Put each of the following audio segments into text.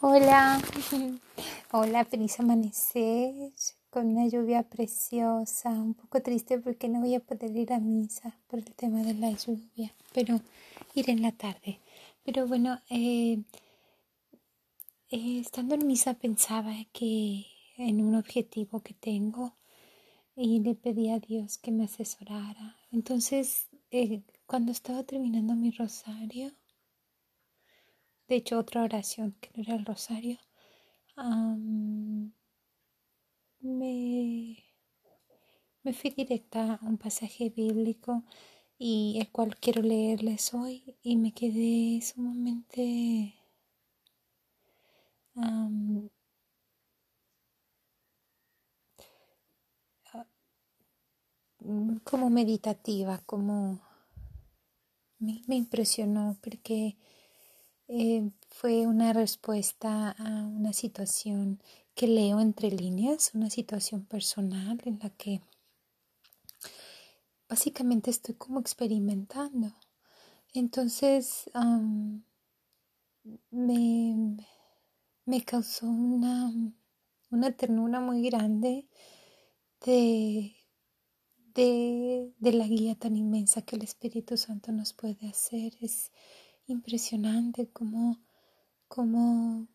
Hola, hola, feliz amanecer con una lluvia preciosa, un poco triste porque no voy a poder ir a misa por el tema de la lluvia, pero iré en la tarde. Pero bueno, eh, eh, estando en misa pensaba que en un objetivo que tengo y le pedí a Dios que me asesorara. Entonces, eh, cuando estaba terminando mi rosario, de hecho otra oración que no era el rosario, me, me fui directa a un pasaje bíblico y el cual quiero leerles hoy y me quedé sumamente como meditativa, como me impresionó porque eh, fue una respuesta a una situación que leo entre líneas, una situación personal en la que básicamente estoy como experimentando. Entonces me, me, causó una, una ternura muy grande de, de, de, la guía tan inmensa que el Espíritu Santo nos puede hacer. Es, impresionante como, como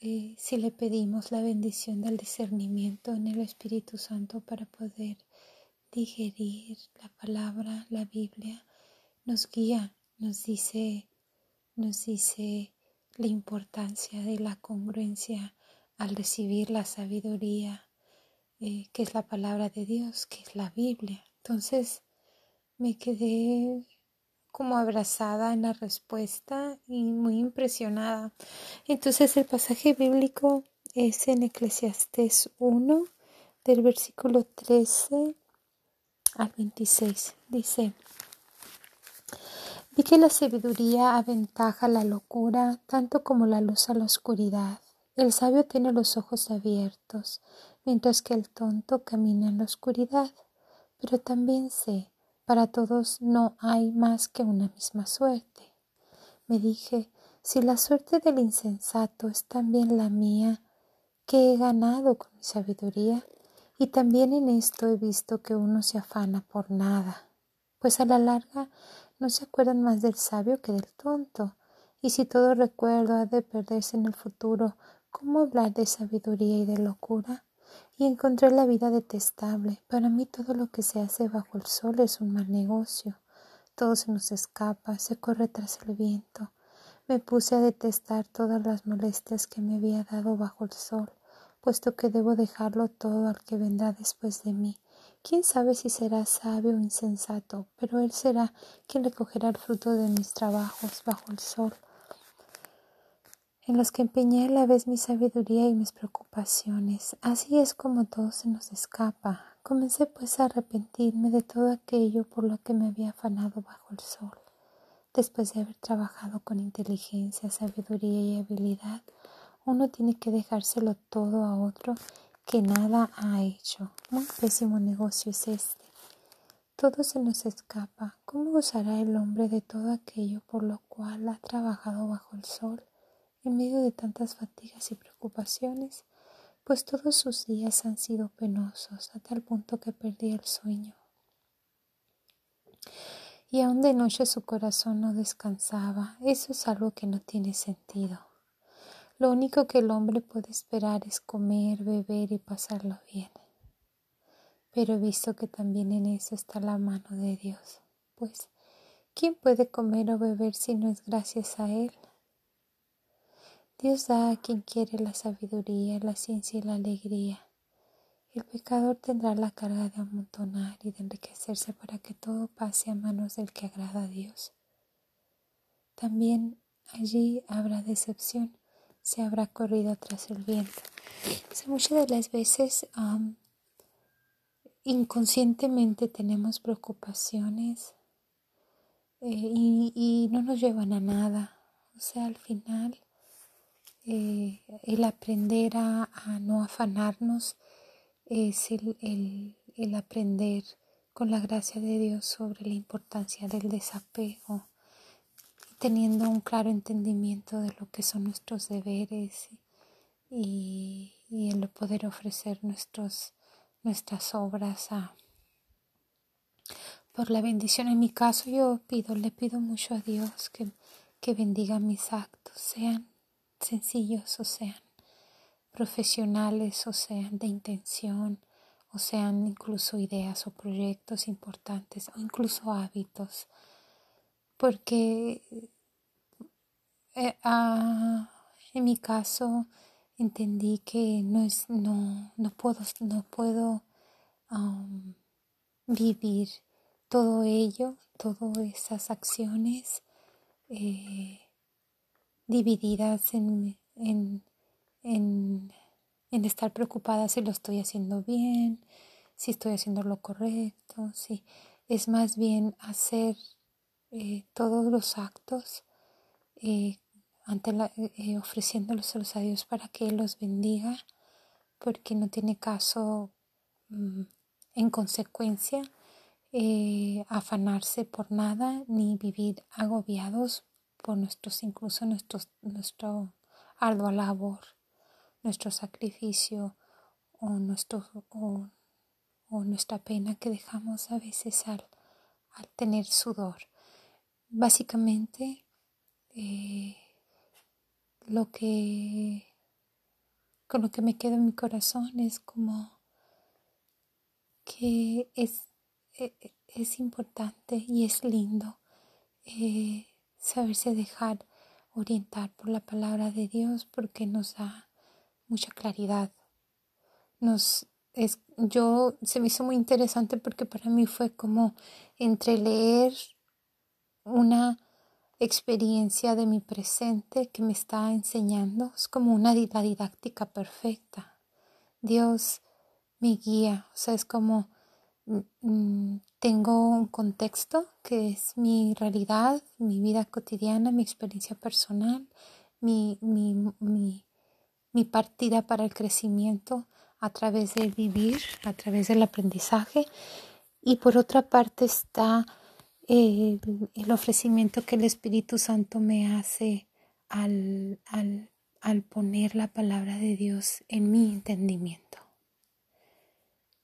eh, si le pedimos la bendición del discernimiento en el Espíritu Santo para poder digerir la palabra, la Biblia, nos guía, nos dice, nos dice la importancia de la congruencia al recibir la sabiduría, eh, que es la palabra de Dios, que es la Biblia. Entonces me quedé como abrazada en la respuesta y muy impresionada. Entonces el pasaje bíblico es en Eclesiastés 1 del versículo 13 al 26. Dice, vi que la sabiduría aventaja la locura tanto como la luz a la oscuridad. El sabio tiene los ojos abiertos, mientras que el tonto camina en la oscuridad. Pero también sé para todos no hay más que una misma suerte. Me dije, si la suerte del insensato es también la mía, que he ganado con mi sabiduría, y también en esto he visto que uno se afana por nada, pues a la larga no se acuerdan más del sabio que del tonto, y si todo recuerdo ha de perderse en el futuro, ¿cómo hablar de sabiduría y de locura? Y encontré la vida detestable. Para mí todo lo que se hace bajo el sol es un mal negocio. Todo se nos escapa, se corre tras el viento. Me puse a detestar todas las molestias que me había dado bajo el sol, puesto que debo dejarlo todo al que vendrá después de mí. Quién sabe si será sabio o insensato, pero él será quien recogerá el fruto de mis trabajos bajo el sol en los que empeñé a la vez mi sabiduría y mis preocupaciones. Así es como todo se nos escapa. Comencé pues a arrepentirme de todo aquello por lo que me había afanado bajo el sol. Después de haber trabajado con inteligencia, sabiduría y habilidad, uno tiene que dejárselo todo a otro que nada ha hecho. Un pésimo negocio es este. Todo se nos escapa. ¿Cómo gozará el hombre de todo aquello por lo cual ha trabajado bajo el sol? En medio de tantas fatigas y preocupaciones, pues todos sus días han sido penosos a tal punto que perdí el sueño. Y aún de noche su corazón no descansaba. Eso es algo que no tiene sentido. Lo único que el hombre puede esperar es comer, beber y pasarlo bien. Pero he visto que también en eso está la mano de Dios, pues ¿quién puede comer o beber si no es gracias a Él? Dios da a quien quiere la sabiduría, la ciencia y la alegría. El pecador tendrá la carga de amontonar y de enriquecerse para que todo pase a manos del que agrada a Dios. También allí habrá decepción, se habrá corrido tras el viento. muchas de las veces inconscientemente tenemos preocupaciones eh, y, y no nos llevan a nada. O sea, al final eh, el aprender a, no afanarnos es el, el, aprender con la gracia de Dios sobre la importancia del desapego, teniendo un claro entendimiento de lo que son nuestros deberes y, el poder ofrecer nuestros, nuestras obras a, por la bendición. En mi caso yo pido, le pido mucho a Dios que, que bendiga mis actos, sean sencillos o sean profesionales o sean de intención o sean incluso ideas o proyectos importantes o incluso hábitos. Porque ah, en mi caso entendí que no es no no puedo no puedo vivir todo ello todas esas acciones eh, divididas en, en, en, en, estar preocupada si lo estoy haciendo bien, si estoy haciendo lo correcto, si es más bien hacer eh, todos los actos eh, ante la, eh, ofreciéndolos a los Dios para que Él los bendiga, porque no tiene caso mm, en consecuencia afanarse por nada ni vivir agobiados por nuestros, incluso nuestros, nuestro ardua labor, nuestro sacrificio o, nuestro, o, nuestra pena que dejamos a veces al, al tener sudor. Básicamente, eh, lo que con lo que me queda en mi corazón es como que es, e, e, es importante y es lindo eh, saberse dejar orientar por la palabra de Dios porque nos da mucha claridad. Nos es, yo se me hizo muy interesante porque para mí fue como entre leer una experiencia de mi presente que me está enseñando. Es como una didáctica perfecta. Dios me guía, o sea, es como mm, mm, tengo un contexto que es mi realidad, mi vida cotidiana, mi experiencia personal, mi, mi, mi, partida para el crecimiento a través de vivir, a través del aprendizaje. Y por otra parte está el, ofrecimiento que el Espíritu Santo me hace al, al, al poner la palabra de Dios en mi entendimiento.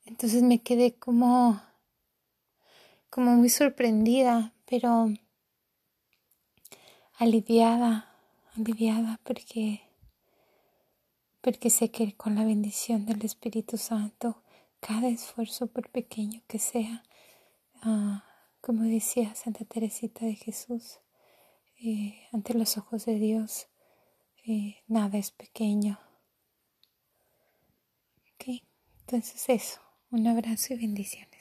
Entonces me quedé como, como muy sorprendida, pero aliviada, aliviada porque, porque sé que con la bendición del Espíritu Santo, cada esfuerzo, por pequeño que sea, uh, como decía Santa Teresita de Jesús, eh, ante los ojos de Dios eh, nada es pequeño. Ok, entonces eso, un abrazo y bendición.